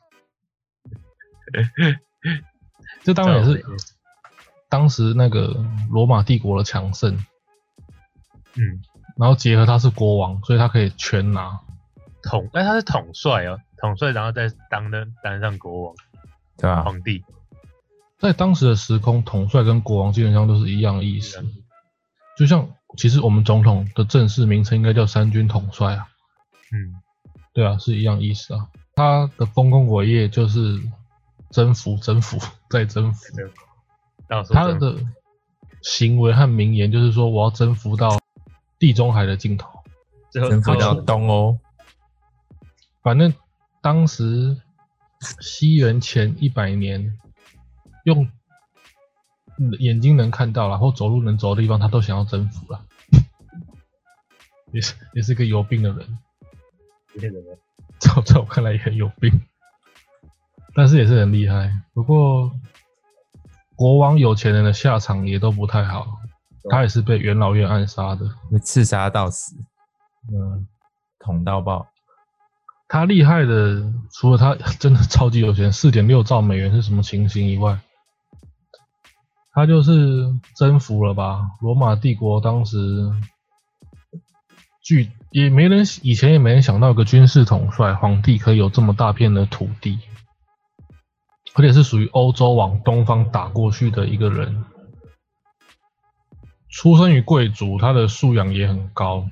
这当然也是当时那个罗马帝国的强盛，嗯，然后结合他是国王，所以他可以全拿统，哎，他是统帅哦，统帅，然后再当的当上国王，对吧？皇帝，在当时的时空，统帅跟国王基本上都是一样的意思，就像其实我们总统的正式名称应该叫三军统帅啊，嗯，对啊，是一样意思啊。他的丰功伟业就是征服、征服 再征服。他的行为和名言就是说，我要征服到地中海的尽头。最后征服到东欧，反正当时西元前一百年，用眼睛能看到，然后走路能走的地方，他都想要征服了。也是也是个有病的人，这些人呢在我在我看来也很有病，但是也是很厉害。不过国王有钱人的下场也都不太好，他也是被元老院暗杀的。被刺杀到死，嗯，捅到爆。他厉害的，除了他真的超级有钱，四点六兆美元是什么情形以外，他就是征服了吧？罗马帝国当时，据也没人以前也没人想到，有个军事统帅皇帝可以有这么大片的土地，而且是属于欧洲往东方打过去的一个人。出生于贵族，他的素养也很高，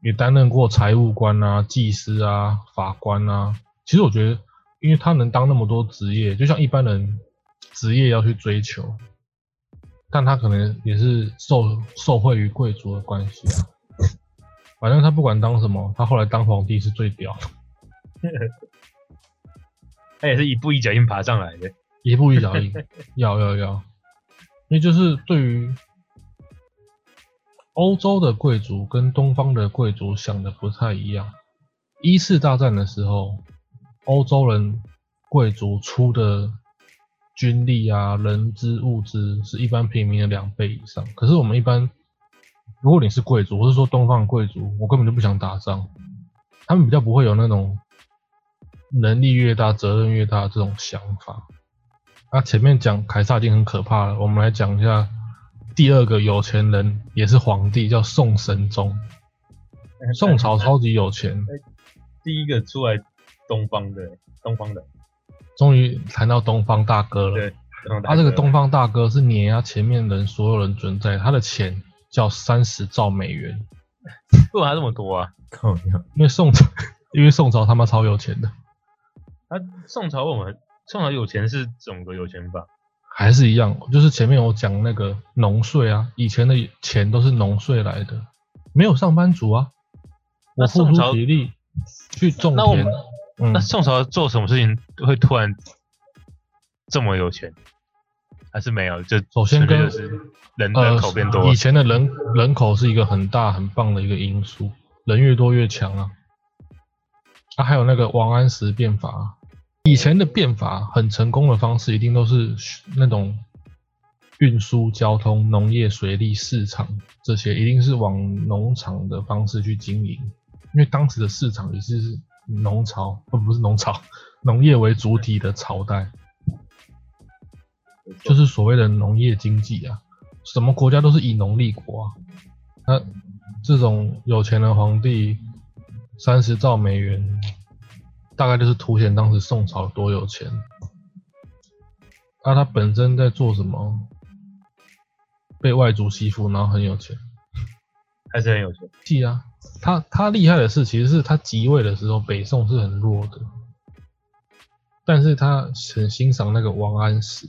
也担任过财务官啊、技师啊、法官啊。其实我觉得，因为他能当那么多职业，就像一般人职业要去追求，但他可能也是受受惠于贵族的关系啊。反正他不管当什么，他后来当皇帝是最屌的，他也是一步一脚印爬上来的。一步一脚印，要要要，因为就是对于欧洲的贵族跟东方的贵族想的不太一样。一次大战的时候，欧洲人贵族出的军力啊、人资、物资是一般平民的两倍以上。可是我们一般，如果你是贵族，或是说东方贵族，我根本就不想打仗，他们比较不会有那种能力越大责任越大这种想法。那、前面讲凯撒已经很可怕了，我们来讲一下第二个有钱人，也是皇帝，叫宋神宗。宋朝超级有钱，第一个出来东方的，东方的，终于谈到东方大哥了。对，他这个东方大哥是碾压前面人所有人存在，他的钱叫三十兆美元，为什么他这么多啊？靠呀！因为宋朝，因为宋朝他妈超有钱的，他宋朝我们宋朝有钱是整个有钱吧？还是一样，就是前面我讲那个农税啊，以前的钱都是农税来的，没有上班族啊，我付出那宋朝体力去种田那我们，嗯那，宋朝做什么事情会突然这么有钱？还是没有？就首先跟是人呃人口变多了以，前的人人口是一个很大很棒的一个因素，人越多越强啊。啊，还有那个王安石变法，以前的变法很成功的方式，一定都是那种运输、交通、农业、水利、市场这些，一定是往农场的方式去经营，因为当时的市场也是农朝，呃，不是农朝，农业为主体的朝代。就是所谓的农业经济啊，什么国家都是以农立国啊。那这种有钱的皇帝，三十兆美元，大概就是凸显当时宋朝多有钱。那他本身在做什么？被外族欺负，然后很有钱。还是很有钱。是啊，他他厉害的是，其实是他即位的时候，北宋是很弱的，但是他很欣赏那个王安石，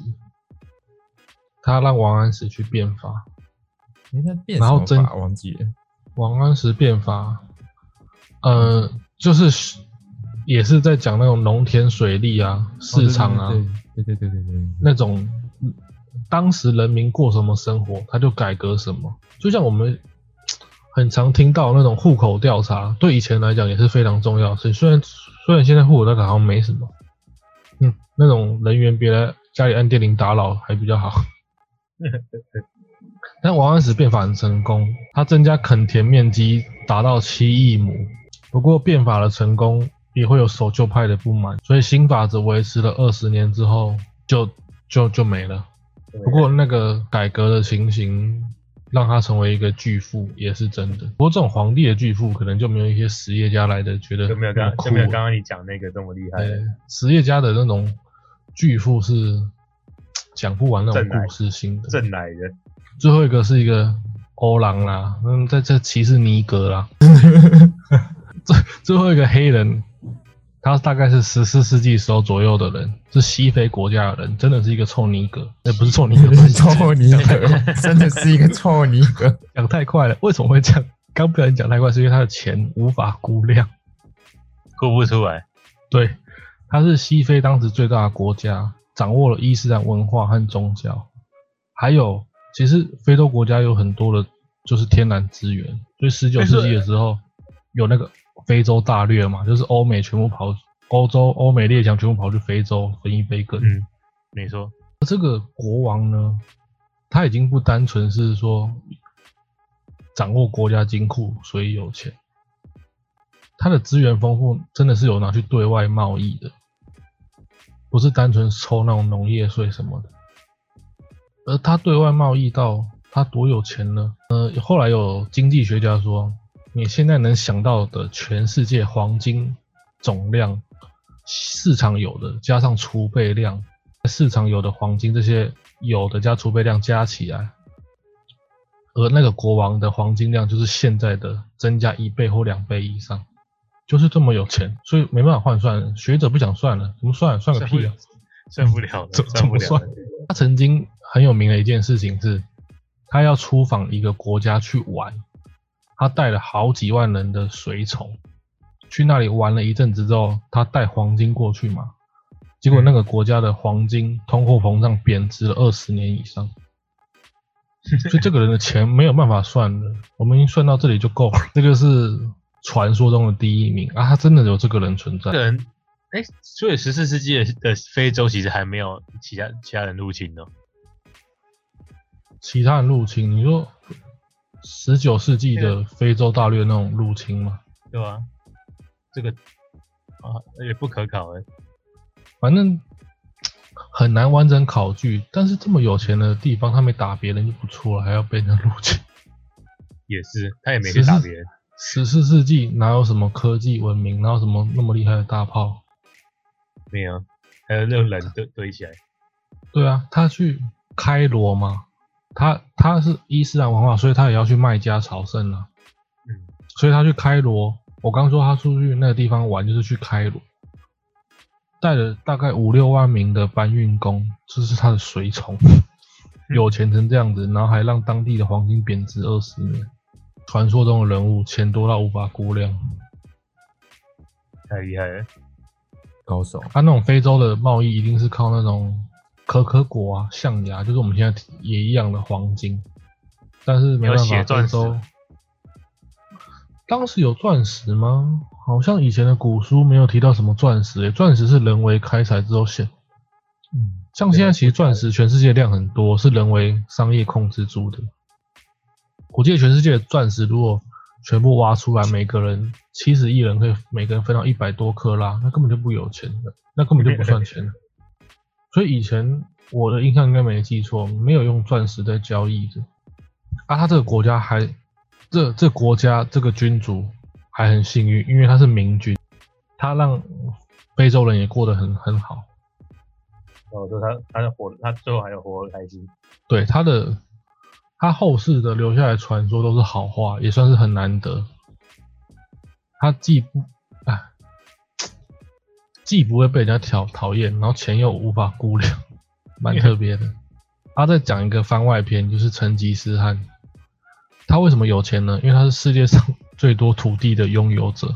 他让王安石去变法。诶，他变然后真忘记了？王安石变法，呃，就是也是在讲那种农田水利啊、市场啊、哦对对对对对那种嗯当时人民过什么生活，他就改革什么。就像我们很常听到那种户口调查，对以前来讲也是非常重要的事。虽然虽然现在户口调查好像没什么，嗯，那种人员别来家里按电铃打扰还比较好。但王安石变法很成功，他增加垦田面积达到七亿亩。不过变法的成功也会有守旧派的不满，所以新法只维持了二十年之后就就就没了。不过那个改革的情形让他成为一个巨富也是真的。不过这种皇帝的巨富可能就没有一些实业家来的觉得就没有刚就没有刚刚你讲那个这么厉害对。，实业家的那种巨富是讲不完那种故事性的。正来人，最后一个是一个欧郎啦，嗯，在这歧视尼格啦。最最后一个黑人，他大概是十四世纪时候左右的人，是西非国家的人，真的是一个臭尼格，哎、不是臭尼格，不是臭尼格，真的是一个臭尼格。讲太快了，为什么会这样？刚不小心讲太快，是因为他的钱无法估量。估不出来。对，他是西非当时最大的国家，掌握了伊斯兰文化和宗教，还有其实非洲国家有很多的，就是天然资源。所以十九世纪的时候，有那个非洲大略嘛，就是欧美全部跑，欧洲欧美列强全部跑去非洲分一杯羹。嗯，没错。这个国王呢，他已经不单纯是说掌握国家金库，所以有钱。他的资源丰富，真的是有拿去对外贸易的，不是单纯抽那种农业税什么的。而他对外贸易到他多有钱呢？呃，后来有经济学家说，你现在能想到的全世界黄金总量，市场有的加上储备量，市场有的黄金这些有的加储备量加起来，而那个国王的黄金量就是现在的增加一倍或两倍以上。就是这么有钱，所以没办法换算。学者不想算了，怎么算？算个屁啊！算不了，怎算不了。怎么算？他曾经很有名的一件事情是，他要出访一个国家去玩，他带了好几万人的随从去那里玩了一阵子之后，他带黄金过去嘛，结果那个国家的黄金通货膨胀贬值了二十年以上，所以这个人的钱没有办法算的。我们已经算到这里就够了，这个是。传说中的第一名啊，他真的有这个人存在。这个人，哎，所以十四世纪的非洲其实还没有其他其他人入侵呢。其他人入侵？你说十九世纪的非洲大略那种入侵吗？对吧？这个啊也不可考哎。反正很难完整考据，但是这么有钱的地方，他没打别人就不错了，还要被人入侵。也是，他也没去打别人。十四世纪哪有什么科技文明，哪有什么那么厉害的大炮？没有，还有那种人堆堆起来。对啊，他去开罗嘛，他他是伊斯兰文化，所以他也要去麦加朝圣啊。嗯，所以他去开罗。我刚说他出去那个地方玩，就是去开罗，带了大概五六万名的搬运工，这是他的随从，有钱成这样子，然后还让当地的黄金贬值二十年。传说中的人物，钱多到无法估量，太厉害了，高手。他那种非洲的贸易一定是靠那种可可果啊、象牙，就是我们现在也一样的黄金，但是没办法，非洲当时有钻石吗？好像以前的古书没有提到什么钻石，诶，钻石是人为开采之后现，嗯，像现在其实钻石全世界量很多，是人为商业控制住的。我记得全世界的钻石如果全部挖出来，每个人七十亿人可以每个人分到一百多克拉，那根本就不有钱的，那根本就不算钱。所以以前我的印象应该没记错，没有用钻石在交易的。啊，他这个国家还这这国家这个君主还很幸运，因为他是明君，他让非洲人也过得很很好。哦，就他他活，他最后还有活得开心。对他的。他后世的留下来传说都是好话，也算是很难得。他既不啊，既不会被人家讨讨厌，然后钱又无法估量，蛮特别的。他在讲一个番外篇，就是成吉思汗。他为什么有钱呢？因为他是世界上最多土地的拥有者。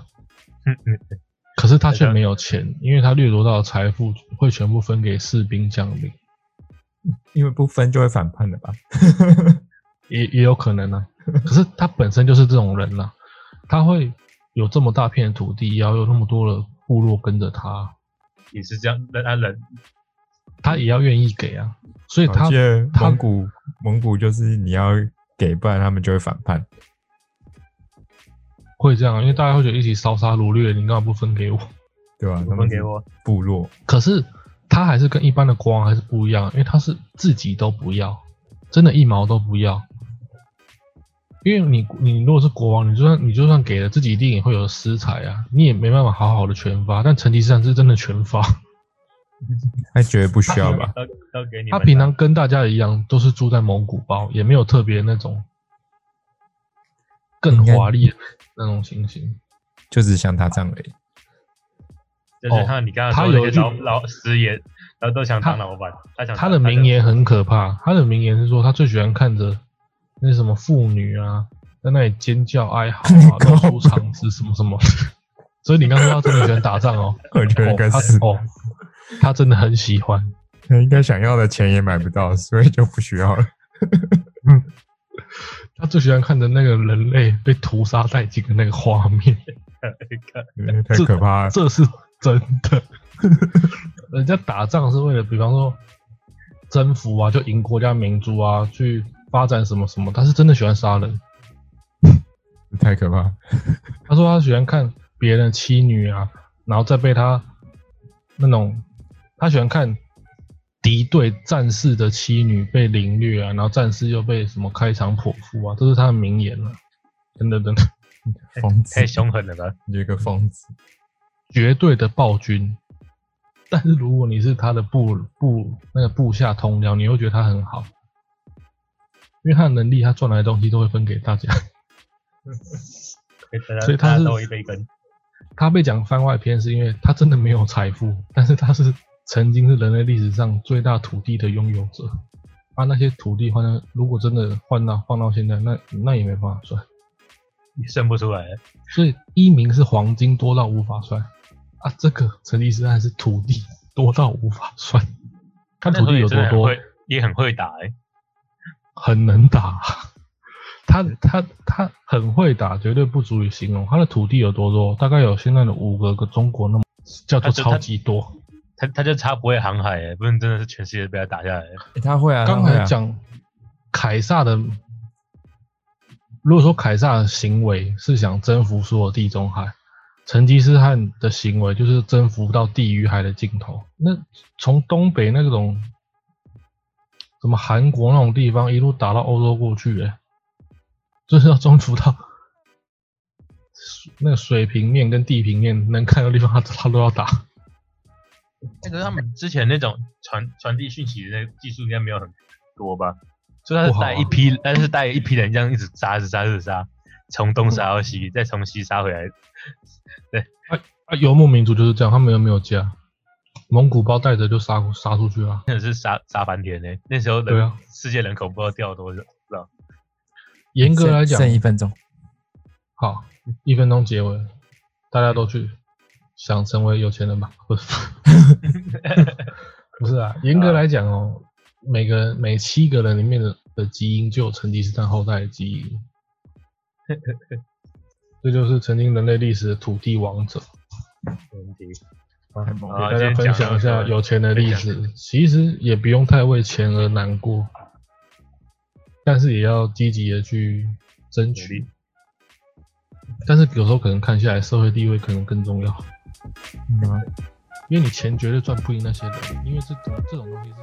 可是他却没有钱，因为他掠夺到的财富会全部分给士兵将领。因为不分就会反叛的吧。也也有可能啊，可是他本身就是这种人呐，他会有这么大片土地，也要有那么多的部落跟着他，也是这样，那他人，他也要愿意给啊，所以他蒙古蒙古就是你要给，不然他们就会反叛，会这样，因为大家会觉得一起烧杀掳掠，你干嘛不分给我？对吧？他们给我部落，可是他还是跟一般的国王还是不一样，因为他是自己都不要，真的一毛都不要。因为你你如果是国王，你就算你就算给了自己一定也会有私财啊，你也没办法好好的全发。但成吉思汗是真的全发，他觉得不需要吧？他平常跟大家一样，都是住在蒙古包，也没有特别那种更华丽的那种情形，就只想打仗而已。就是像你刚刚说老老师也，然后都想当他老板，他想他的名言很可怕，他的名言是说他最喜欢看着那什么妇女啊，在那里尖叫哀嚎啊，露出肠子什么什么。所以你刚说他真的喜欢打仗哦，我觉得应该哦他是，哦，他真的很喜欢。他应该想要的钱也买不到，所以就不需要了。他最喜欢看的那个人类被屠杀殆尽的那个画面，嗯太可怕了。这是真的。人家打仗是为了，比方说征服啊，就赢国家民族啊，去发展什么什么。他是真的喜欢杀人。太可怕。他说他喜欢看别人的妻女啊，然后再被他那种，他喜欢看敌对战士的妻女被凌虐啊，然后战士又被什么开肠剖腹啊，这是他的名言了、真的真的，疯子太，凶狠了吧？你这个疯子。绝对的暴君。但是如果你是他的部部那个部下同僚，你会觉得他很好，因为他的能力，他赚来的东西都会分给大家。所以他是一杯羹。他被讲番外篇是因为他真的没有财富，但是他是曾经是人类历史上最大土地的拥有者。啊，那些土地换到如果真的换到放到现在，那那也没办法算。也算不出来，所以一名是黄金多到无法算啊，这个成吉思汗是土地多到无法算。他土地有多多？会也很会打哎、很能打。他他他很会打，绝对不足以形容。他的土地有多多？大概有现在的五个个中国那么，叫做超级多。他他就差不会航海哎、不然真的是全世界被他打下来。诶他会啊，刚才讲凯撒的，如果说凯撒的行为是想征服所有地中海，成吉思汗的行为就是征服到地与海的尽头。那从东北那种什么韩国那种地方一路打到欧洲过去、欸，就是要中途到那个水平面跟地平面能看到地方他，他都要打。那个他们之前那种传传递讯息的那个技术应该没有很多吧？所以他是带一批，但是带一批人这样一直杀，一直杀，一直杀，从东杀到西，再从西杀回来 对。啊，游牧民族就是这样，他们又没有家，蒙古包带着就杀杀出去了。真的是杀杀翻天呢、那时候人、对啊世界人口不知道掉多少，不知道。严格来讲剩，剩一分钟，好，一分钟结尾，大家都去想成为有钱人吧？不是，不是啊。严格来讲哦，每个每七个人里面的的基因就有成吉思汗后代的基因，这就是曾经人类历史的土地王者。没问题。太猛好给大家分享一下有钱的例子，其实也不用太为钱而难过，但是也要积极的去争取。但是有时候可能看下来，社会地位可能更重要，嗯啊因为你钱绝对赚不赢那些人，因为这种这种东西是。